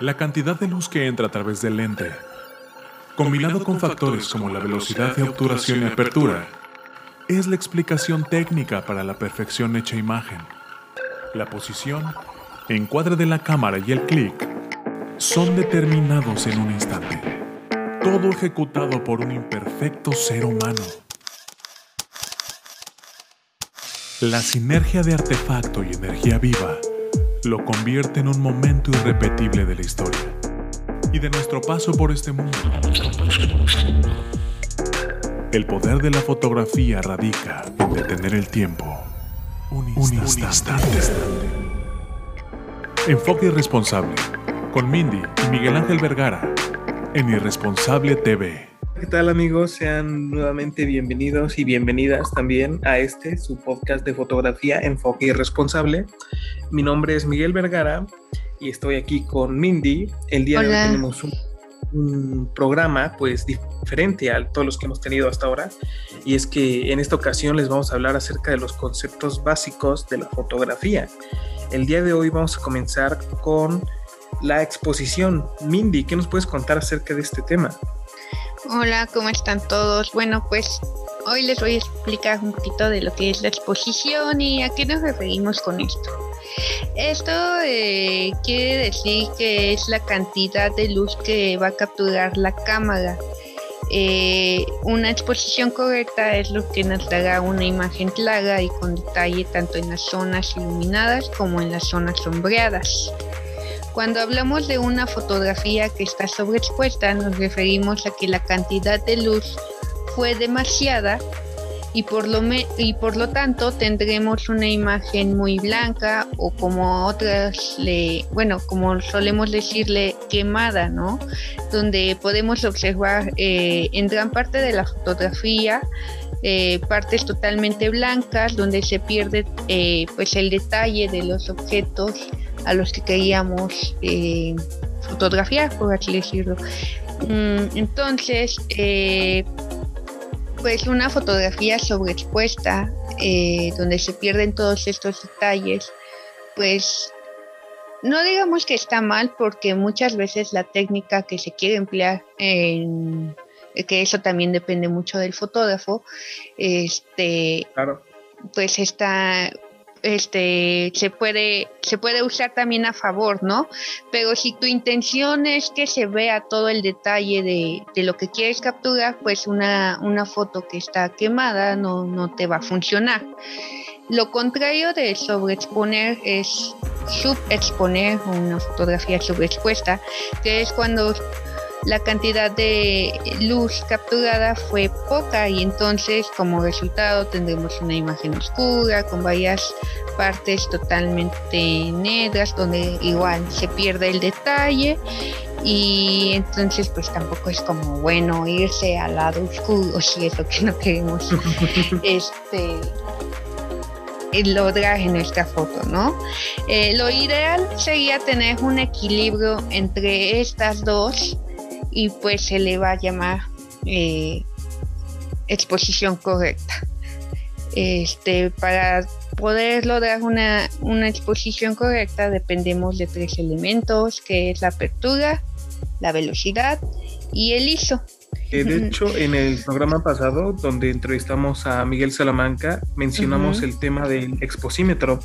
La cantidad de luz que entra a través del lente, combinado con factores como la velocidad de obturación y apertura, es la explicación técnica para la perfección hecha imagen. La posición, encuadre de la cámara y el clic son determinados en un instante. Todo ejecutado por un imperfecto ser humano. La sinergia de artefacto y energía viva lo convierte en un momento irrepetible de la historia y de nuestro paso por este mundo. El poder de la fotografía radica en detener el tiempo un instante. Enfoque irresponsable con Mindy y Miguel Ángel Vergara en Irresponsable TV. ¿Qué tal amigos? Sean nuevamente bienvenidos y bienvenidas también a este, su podcast de fotografía Enfoque Irresponsable. Mi nombre es Miguel Vergara y estoy aquí con Mindy. El día de hoy tenemos un, un, programa pues diferente a todos los que hemos tenido hasta ahora y es que en esta ocasión les vamos a hablar acerca de los conceptos básicos de la fotografía. El día de hoy vamos a comenzar con la exposición. Mindy, ¿qué nos puedes contar acerca de este tema? Hola, ¿cómo están todos? Bueno, pues hoy les voy a explicar un poquito de lo que es la exposición y a qué nos referimos con esto. Esto eh, quiere decir que es la cantidad de luz que va a capturar la cámara. Eh, una exposición correcta es lo que nos dará una imagen clara y con detalle tanto en las zonas iluminadas como en las zonas sombreadas. Cuando hablamos de una fotografía que está sobreexpuesta, nos referimos a que la cantidad de luz fue demasiada y por lo, y por lo tanto tendremos una imagen muy blanca o como otras bueno, como solemos decirle quemada, ¿no? Donde podemos observar eh, en gran parte de la fotografía eh, partes totalmente blancas donde se pierde eh, pues el detalle de los objetos a los que queríamos eh, fotografiar, por así decirlo. Mm, entonces, eh, pues una fotografía sobreexpuesta, eh, donde se pierden todos estos detalles, pues no digamos que está mal porque muchas veces la técnica que se quiere emplear en que eso también depende mucho del fotógrafo este claro. pues está este se puede se puede usar también a favor, ¿no? Pero si tu intención es que se vea todo el detalle de, lo que quieres capturar, pues una, una foto que está quemada no, no te va a funcionar. Lo contrario de sobreexponer es subexponer una fotografía sobreexpuesta, que es cuando la cantidad de luz capturada fue poca y entonces como resultado tendremos una imagen oscura con varias partes totalmente negras donde igual se pierde el detalle y entonces pues tampoco es como bueno irse al lado oscuro si es lo que no queremos este lograr en nuestra foto, ¿no? Eh, lo ideal sería tener un equilibrio entre estas dos y pues se le va a llamar eh, exposición correcta. Este, para poder lograr una, una exposición correcta dependemos de tres elementos, que es la apertura, la velocidad y el ISO. Eh, de hecho, en el programa pasado, donde entrevistamos a Miguel Salamanca, mencionamos el tema del exposímetro,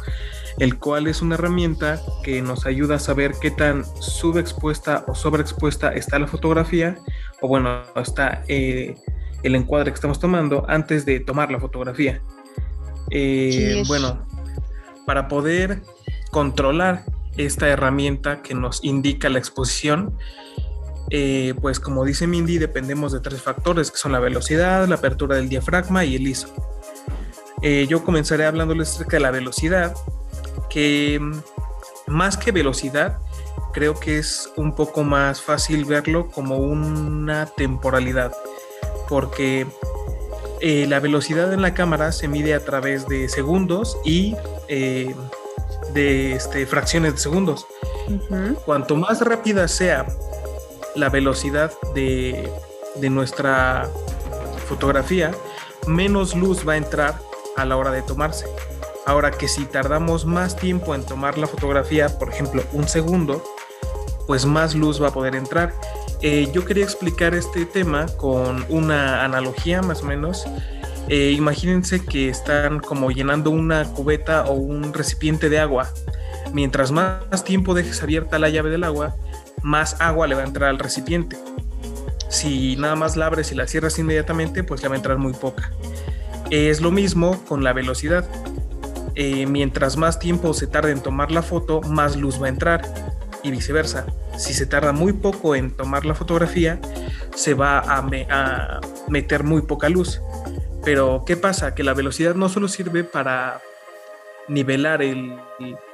el cual es una herramienta que nos ayuda a saber qué tan subexpuesta o sobreexpuesta está la fotografía, o bueno, está eh, el encuadre que estamos tomando antes de tomar la fotografía. Eh, bueno, para poder controlar esta herramienta que nos indica la exposición, eh, pues como dice Mindy, dependemos de tres factores, que son la velocidad, la apertura del diafragma y el ISO. Eh, yo comenzaré hablándoles acerca de la velocidad, que mm, más que velocidad, creo que es un poco más fácil verlo como una temporalidad, porque eh, la velocidad en la cámara se mide a través de segundos y de este, fracciones de segundos. Cuanto más rápida sea la velocidad de, nuestra fotografía, menos luz va a entrar a la hora de tomarse. Ahora que si tardamos más tiempo en tomar la fotografía, por ejemplo un segundo, pues más luz va a poder entrar. Eh, yo quería explicar este tema con una analogía más o menos. Eh, imagínense que están como llenando una cubeta o un recipiente de agua. Mientras más tiempo dejes abierta la llave del agua, más agua le va a entrar al recipiente. Si nada más la abres y la cierras inmediatamente, pues le va a entrar muy poca. Es lo mismo con la velocidad. Eh, mientras más tiempo se tarde en tomar la foto, más luz va a entrar y viceversa. Si se tarda muy poco en tomar la fotografía, se va a, meter muy poca luz. Pero ¿qué pasa? Que la velocidad no solo sirve para nivelar el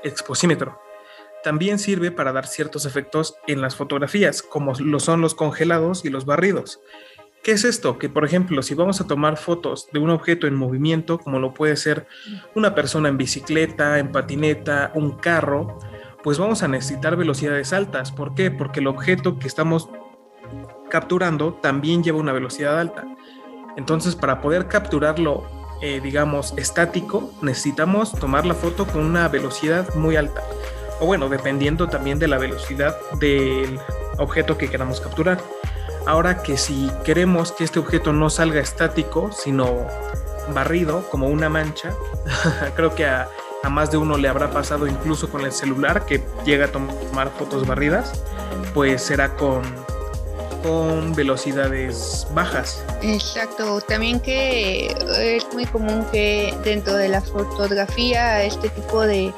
exposímetro, también sirve para dar ciertos efectos en las fotografías, como lo son los congelados y los barridos. ¿Qué es esto? Que por ejemplo, si vamos a tomar fotos de un objeto en movimiento, como lo puede ser una persona en bicicleta, en patineta, un carro, pues vamos a necesitar velocidades altas. ¿Por qué? Porque el objeto que estamos capturando también lleva una velocidad alta. Entonces, para poder capturarlo, eh, digamos, estático, necesitamos tomar la foto con una velocidad muy alta. O bueno, dependiendo también de la velocidad del objeto que queramos capturar. Ahora que si queremos que este objeto no salga estático, sino barrido, como una mancha, creo que a más de uno le habrá pasado incluso con el celular que llega a tomar fotos barridas, pues será con, con velocidades bajas. Exacto, también que es muy común que dentro de la fotografía este tipo de,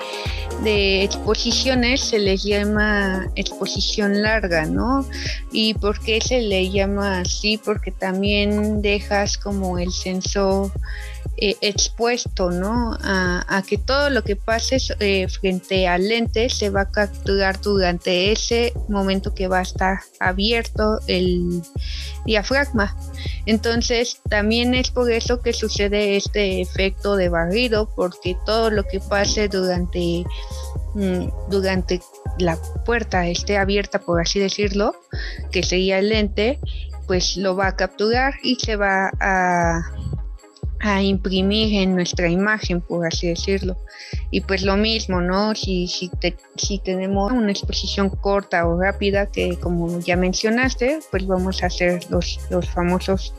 de exposiciones se les llama exposición larga, ¿no? ¿Y por qué se le llama así? Porque también dejas como el sensor eh, expuesto, ¿no? A, que todo lo que pase eh, frente al lente se va a capturar durante ese momento que va a estar abierto el diafragma. Entonces, también es por eso que sucede este efecto de barrido, porque todo lo que pase durante, mm, durante la puerta esté abierta, por así decirlo, que sería el lente, pues lo va a capturar y se va a a imprimir en nuestra imagen, por así decirlo. Y pues lo mismo, ¿no? Si, si, si tenemos una exposición corta o rápida, que como ya mencionaste, pues vamos a hacer los, los famosos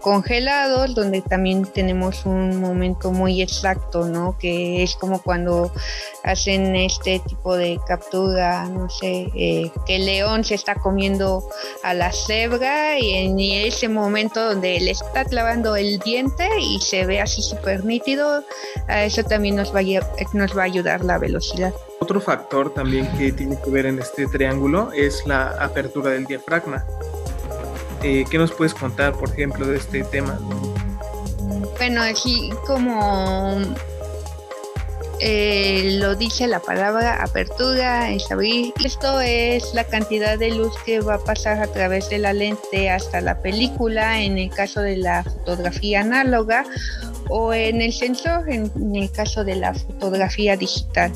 congelados, donde también tenemos un momento muy exacto, ¿no? Que es como cuando hacen este tipo de captura, no sé, eh, que el león se está comiendo a la cebra y en ese momento donde le está clavando el diente y se ve así súper nítido, a eso también nos va, a, nos va a ayudar la velocidad. Otro factor también que tiene que ver en este triángulo es la apertura del diafragma. Eh, ¿Qué nos puedes contar, por ejemplo, de este tema? Bueno, aquí como eh, lo dice la palabra apertura, es abrir. Esto es la cantidad de luz que va a pasar a través de la lente hasta la película en el caso de la fotografía análoga o en el sensor en, el caso de la fotografía digital.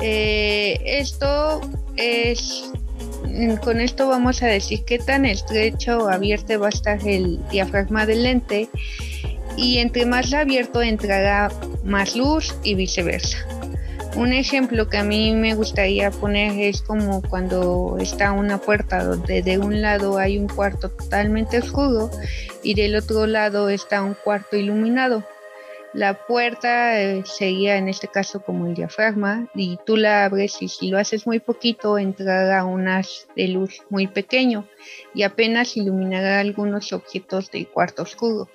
Eh, esto es con esto vamos a decir qué tan estrecho o abierto va a estar el diafragma del lente y entre más abierto entrará más luz y viceversa. Un ejemplo que a mí me gustaría poner es como cuando está una puerta donde de un lado hay un cuarto totalmente oscuro y del otro lado está un cuarto iluminado. La puerta eh, sería en este caso como el diafragma y tú la abres y si lo haces muy poquito entrará un haz de luz muy pequeño y apenas iluminará algunos objetos del cuarto oscuro.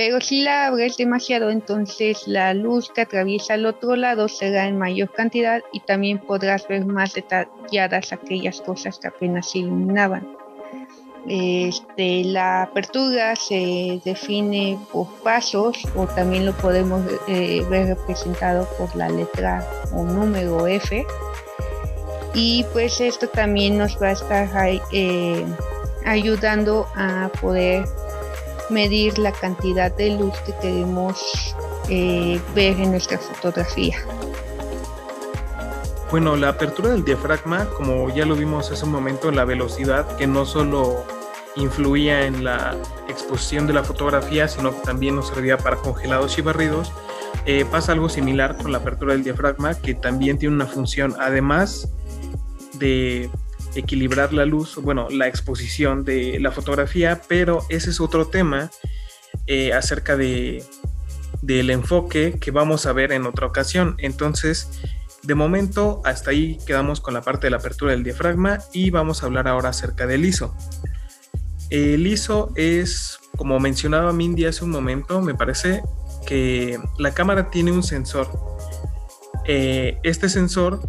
Pero si la abres demasiado entonces la luz que atraviesa al otro lado será en mayor cantidad y también podrás ver más detalladas aquellas cosas que apenas se iluminaban. Este, la apertura se define por pasos o también lo podemos eh, ver representado por la letra o número F. Y pues esto también nos va a estar eh, ayudando a poder medir la cantidad de luz que queremos eh, ver en nuestra fotografía. Bueno, la apertura del diafragma, como ya lo vimos hace un momento, la velocidad que no solo influía en la exposición de la fotografía, sino que también nos servía para congelados y barridos, eh, pasa algo similar con la apertura del diafragma, que también tiene una función, además de equilibrar la luz, bueno, la exposición de la fotografía, pero ese es otro tema eh, acerca de, del enfoque que vamos a ver en otra ocasión. Entonces, de momento, hasta ahí quedamos con la parte de la apertura del diafragma y vamos a hablar ahora acerca del ISO. El ISO es, como mencionaba Mindy hace un momento, me parece que la cámara tiene un sensor. Eh, este sensor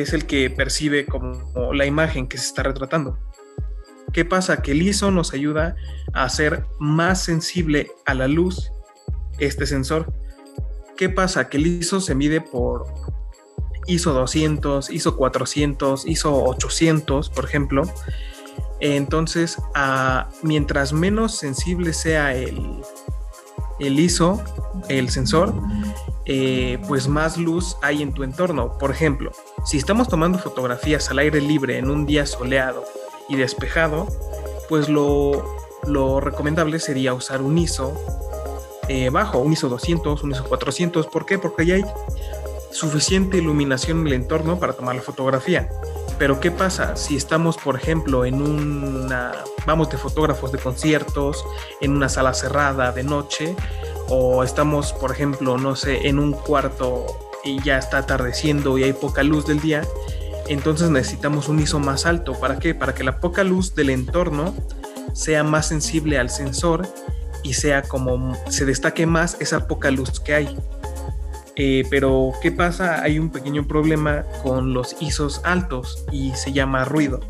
es el que percibe como la imagen que se está retratando. ¿Qué pasa? Que el ISO nos ayuda a hacer más sensible a la luz este sensor. ¿Qué pasa? Que el ISO se mide por ISO 200, ISO 400, ISO 800, por ejemplo. Entonces, mientras menos sensible sea el, el ISO, el sensor, eh, pues más luz hay en tu entorno. Por ejemplo, si estamos tomando fotografías al aire libre en un día soleado y despejado, pues lo, recomendable sería usar un ISO eh, bajo, un ISO 200, un ISO 400. ¿Por qué? Porque ya hay suficiente iluminación en el entorno para tomar la fotografía. Pero ¿qué pasa si estamos, por ejemplo, en una, vamos de fotógrafos de conciertos, en una sala cerrada de noche, o estamos, por ejemplo, no sé, en un cuarto y ya está atardeciendo y hay poca luz del día, entonces necesitamos un ISO más alto. ¿Para qué? Para que la poca luz del entorno sea más sensible al sensor y sea como se destaque más esa poca luz que hay. Eh, pero, ¿qué pasa? Hay un pequeño problema con los ISOs altos y se llama ruido.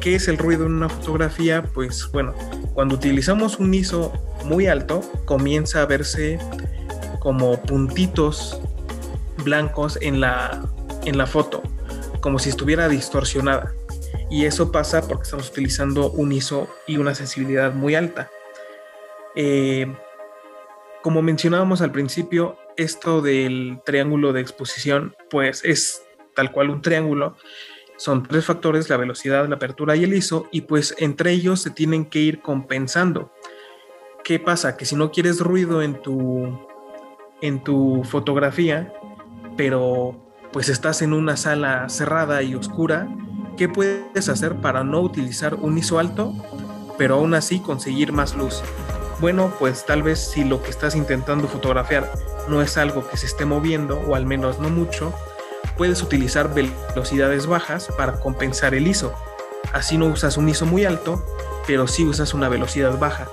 ¿Qué es el ruido en una fotografía? Pues bueno, cuando utilizamos un ISO muy alto, comienza a verse como puntitos blancos en la, en la foto, como si estuviera distorsionada. Y eso pasa porque estamos utilizando un ISO y una sensibilidad muy alta. Eh, como mencionábamos al principio, esto del triángulo de exposición, pues es tal cual un triángulo. Son tres factores, la velocidad, la apertura y el ISO, y pues entre ellos se tienen que ir compensando. ¿Qué pasa? Que si no quieres ruido en tu, en tu fotografía, pero pues estás en una sala cerrada y oscura, ¿qué puedes hacer para no utilizar un ISO alto, pero aún así conseguir más luz? Bueno, pues tal vez si lo que estás intentando fotografiar no es algo que se esté moviendo, o al menos no mucho, puedes utilizar velocidades bajas para compensar el ISO. Así no usas un ISO muy alto, pero sí usas una velocidad baja.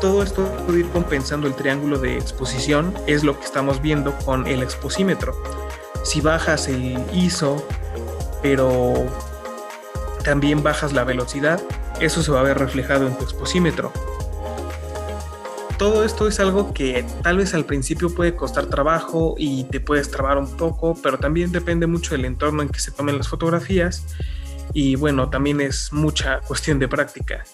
Todo esto puede ir compensando el triángulo de exposición, es lo que estamos viendo con el exposímetro. Si bajas el ISO, pero también bajas la velocidad, eso se va a ver reflejado en tu exposímetro todo esto es algo que tal vez al principio puede costar trabajo y te puedes trabar un poco, pero también depende mucho del entorno en que se tomen las fotografías y bueno, también es mucha cuestión de práctica.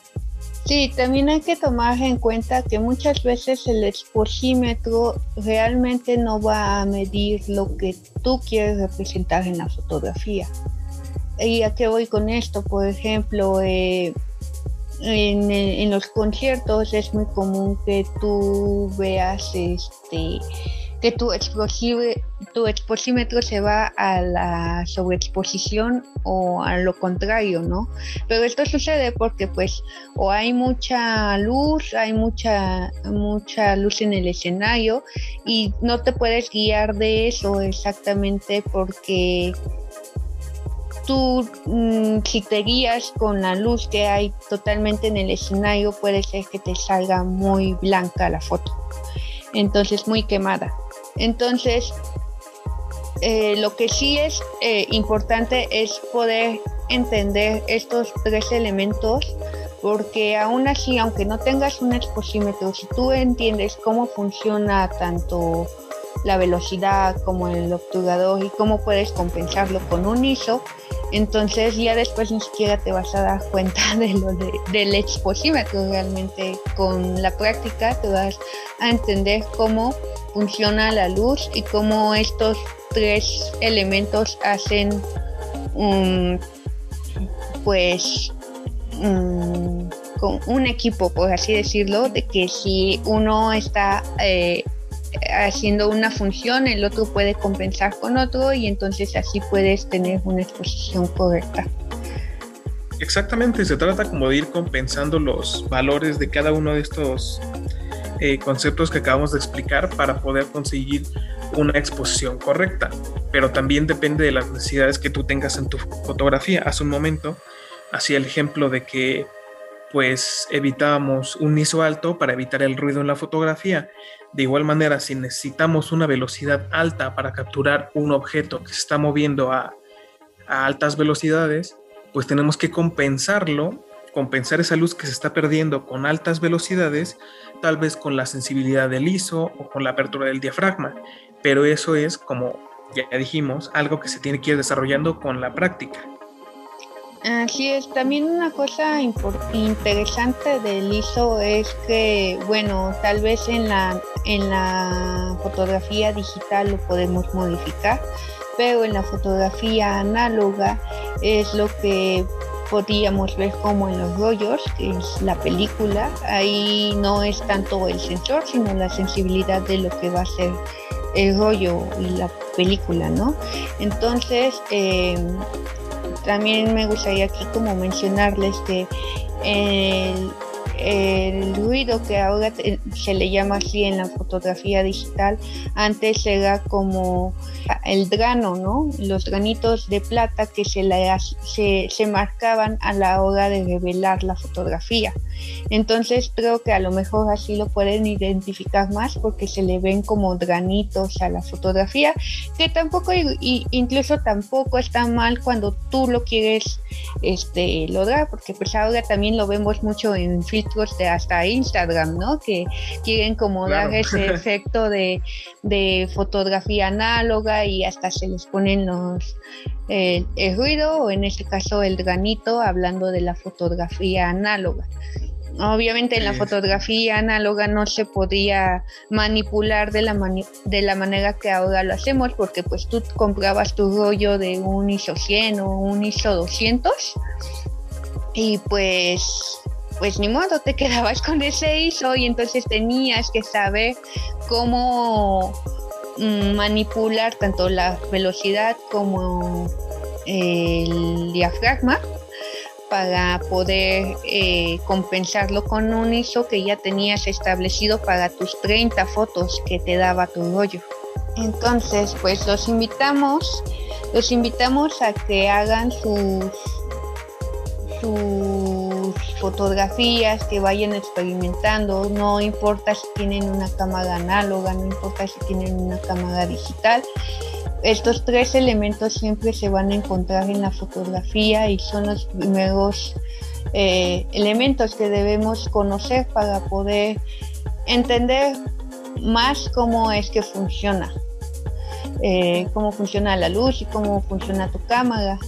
Sí, también hay que tomar en cuenta que muchas veces el exposímetro realmente no va a medir lo que tú quieres representar en la fotografía. ¿Y a qué voy con esto? Por ejemplo, eh, en, los conciertos es muy común que tú veas este que tu, tu exposímetro se va a la sobreexposición o a lo contrario, ¿no? Pero esto sucede porque pues o hay mucha luz, hay mucha, mucha luz en el escenario y no te puedes guiar de eso exactamente porque tú mm, si te guías con la luz que hay totalmente en el escenario, puede ser que te salga muy blanca la foto. Entonces, muy quemada. Entonces, eh, lo que sí es eh, importante es poder entender estos tres elementos porque aún así, aunque no tengas un exposímetro, si tú entiendes cómo funciona tanto la velocidad como el obturador y cómo puedes compensarlo con un ISO, entonces ya después ni siquiera te vas a dar cuenta de lo de, del exposímetro realmente con la práctica te vas a entender cómo funciona la luz y cómo estos tres elementos hacen un pues con un equipo por así decirlo de que si uno está eh, haciendo una función, el otro puede compensar con otro y entonces así puedes tener una exposición correcta. Exactamente, se trata como de ir compensando los valores de cada uno de estos eh, conceptos que acabamos de explicar para poder conseguir una exposición correcta, pero también depende de las necesidades que tú tengas en tu fotografía. Hace un momento hacía el ejemplo de que pues evitábamos un ISO alto para evitar el ruido en la fotografía. De igual manera, si necesitamos una velocidad alta para capturar un objeto que se está moviendo a, a altas velocidades, pues tenemos que compensarlo, compensar esa luz que se está perdiendo con altas velocidades, tal vez con la sensibilidad del ISO o con la apertura del diafragma. Pero eso es, como ya dijimos, algo que se tiene que ir desarrollando con la práctica. Así es, también una cosa interesante del ISO es que, bueno, tal vez en la, en la fotografía digital lo podemos modificar, pero en la fotografía análoga es lo que podríamos ver como en los rollos, que es la película, ahí no es tanto el sensor, sino la sensibilidad de lo que va a ser el rollo y la película, ¿no? Entonces, eh, también me gustaría aquí como mencionarles que el, el ruido que ahora se le llama así en la fotografía digital, antes era como el grano, ¿no? Los granitos de plata que se, se, se, marcaban a la hora de revelar la fotografía. Entonces creo que a lo mejor así lo pueden identificar más porque se le ven como granitos a la fotografía, que tampoco, incluso tampoco está mal cuando tú lo quieres este, lograr, porque pues ahora también lo vemos mucho en filtros de hasta Instagram, ¿no? Que quieren como dar ese efecto de, de fotografía análoga y hasta se les ponen los el, ruido o en este caso el granito hablando de la fotografía análoga. Obviamente en la fotografía análoga no se podía manipular de la, de la manera que ahora lo hacemos porque pues tú comprabas tu rollo de un ISO 100 o un ISO 200 y pues pues ni modo te quedabas con ese ISO y entonces tenías que saber cómo Mm, manipular tanto la velocidad como el diafragma para poder eh, compensarlo con un ISO que ya tenías establecido para tus 30 fotos que te daba tu rollo. Entonces, pues los invitamos, los invitamos a que hagan sus, sus fotografías, que vayan experimentando, no importa si tienen una cámara análoga, no importa si tienen una cámara digital. Estos tres elementos siempre se van a encontrar en la fotografía y son los primeros eh, elementos que debemos conocer para poder entender más cómo es que funciona, eh, cómo funciona la luz y cómo funciona tu cámara.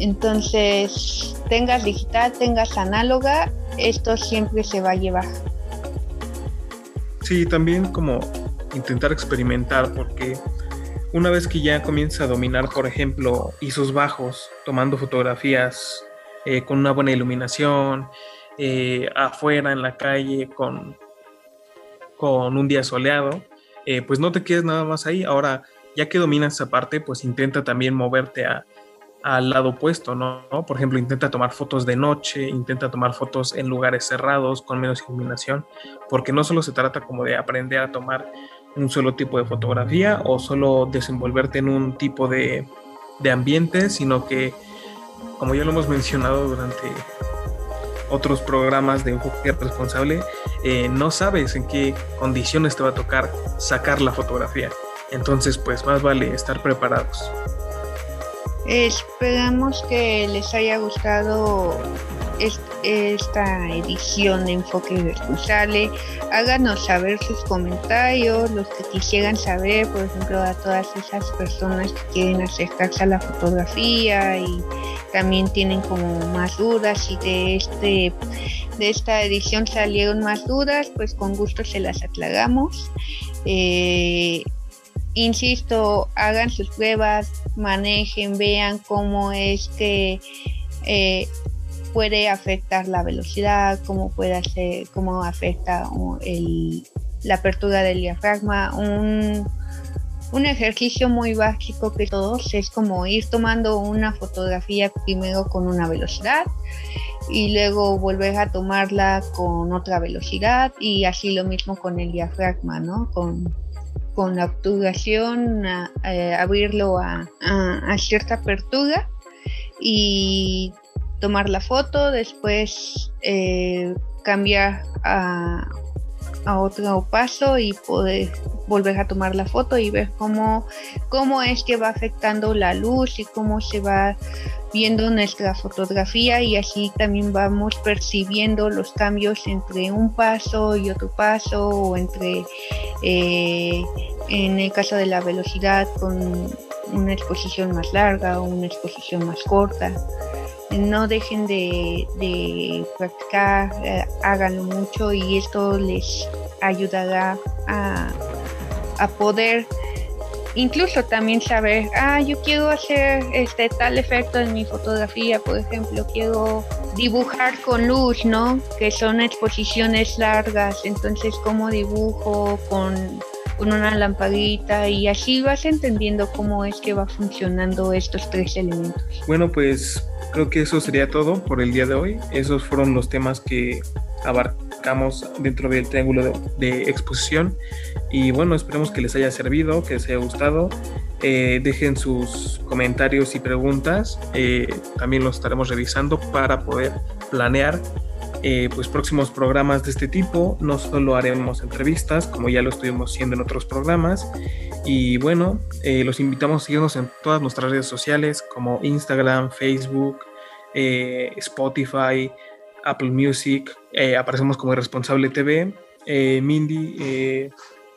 Entonces, tengas digital, tengas análoga, esto siempre se va a llevar. Sí, también como intentar experimentar, porque una vez que ya comienza a dominar, por ejemplo, ISOs bajos, tomando fotografías eh, con una buena iluminación, eh, afuera en la calle, con, con un día soleado, eh, pues no te quedes nada más ahí. Ahora, ya que dominas esa parte, pues intenta también moverte a al lado opuesto, ¿no? Por ejemplo, intenta tomar fotos de noche, intenta tomar fotos en lugares cerrados, con menos iluminación, porque no solo se trata como de aprender a tomar un solo tipo de fotografía o solo desenvolverte en un tipo de, ambiente, sino que, como ya lo hemos mencionado durante otros programas de enfoque responsable, eh, no sabes en qué condiciones te va a tocar sacar la fotografía. Entonces, pues más vale estar preparados. Esperamos que les haya gustado esta edición de Enfoque Responsable. Háganos saber sus comentarios, los que quisieran saber, por ejemplo, a todas esas personas que quieren acercarse a la fotografía y también tienen como más dudas y de este de esta edición salieron más dudas, pues con gusto se las aclaramos. Eh, insisto, hagan sus pruebas, manejen, vean cómo es que eh, puede afectar la velocidad, cómo puede hacer, cómo afecta la apertura del diafragma. Un, un ejercicio muy básico que todos es como ir tomando una fotografía primero con una velocidad y luego volver a tomarla con otra velocidad y así lo mismo con el diafragma, ¿no? Con, con la obturación, eh, abrirlo a, cierta apertura y tomar la foto, después eh, cambiar a, a otro paso y poder volver a tomar la foto y ver cómo, cómo es que va afectando la luz y cómo se va viendo nuestra fotografía y así también vamos percibiendo los cambios entre un paso y otro paso o entre eh, en el caso de la velocidad con una exposición más larga o una exposición más corta no dejen de, practicar, eh, háganlo mucho y esto les ayudará a, a, poder incluso también saber, ah, yo quiero hacer este tal efecto en mi fotografía, por ejemplo, quiero dibujar con luz, ¿no? Que son exposiciones largas, entonces cómo dibujo con con una lamparita y así vas entendiendo cómo es que va funcionando estos tres elementos. Bueno, pues creo que eso sería todo por el día de hoy. Esos fueron los temas que abarcamos dentro del triángulo de, exposición y bueno, esperemos que les haya servido, que les haya gustado. Eh, dejen sus comentarios y preguntas, eh, también los estaremos revisando para poder planear eh, pues próximos programas de este tipo. No solo haremos entrevistas, como ya lo estuvimos haciendo en otros programas. Y bueno, eh, los invitamos a seguirnos en todas nuestras redes sociales como Instagram, Facebook, eh, Spotify, Apple Music. aparecemos como Responsable TV. Mindy,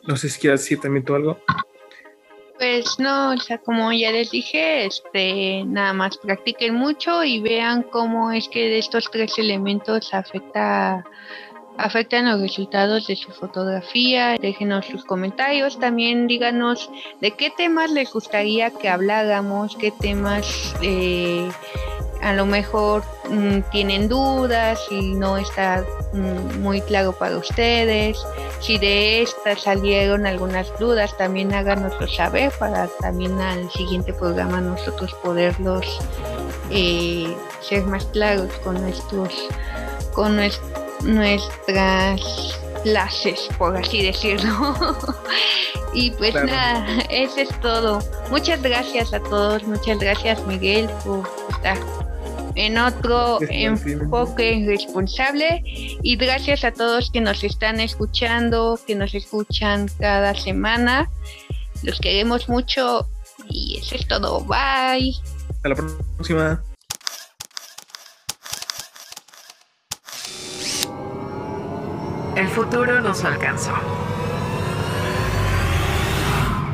no sé si quieres decir también tú algo. Pues no, o sea, como ya les dije, este, nada más practiquen mucho y vean cómo es que estos tres elementos afecta, afectan los resultados de su fotografía. Déjenos sus comentarios, también díganos de qué temas les gustaría que habláramos, qué temas eh, a lo mejor mm, tienen dudas y no está mm, muy claro para ustedes. Si de estas salieron algunas dudas, también háganoslo saber para también al siguiente programa nosotros poderlos eh, ser más claros con nuestros con nuestras clases, por así decirlo. y pues nada, eso es todo. Muchas gracias a todos, muchas gracias Miguel por estar en otro enfoque responsable y gracias a todos que nos están escuchando, que nos escuchan cada semana. Los queremos mucho y eso es todo. Bye. Hasta la próxima. El futuro nos alcanzó.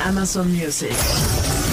Amazon Music.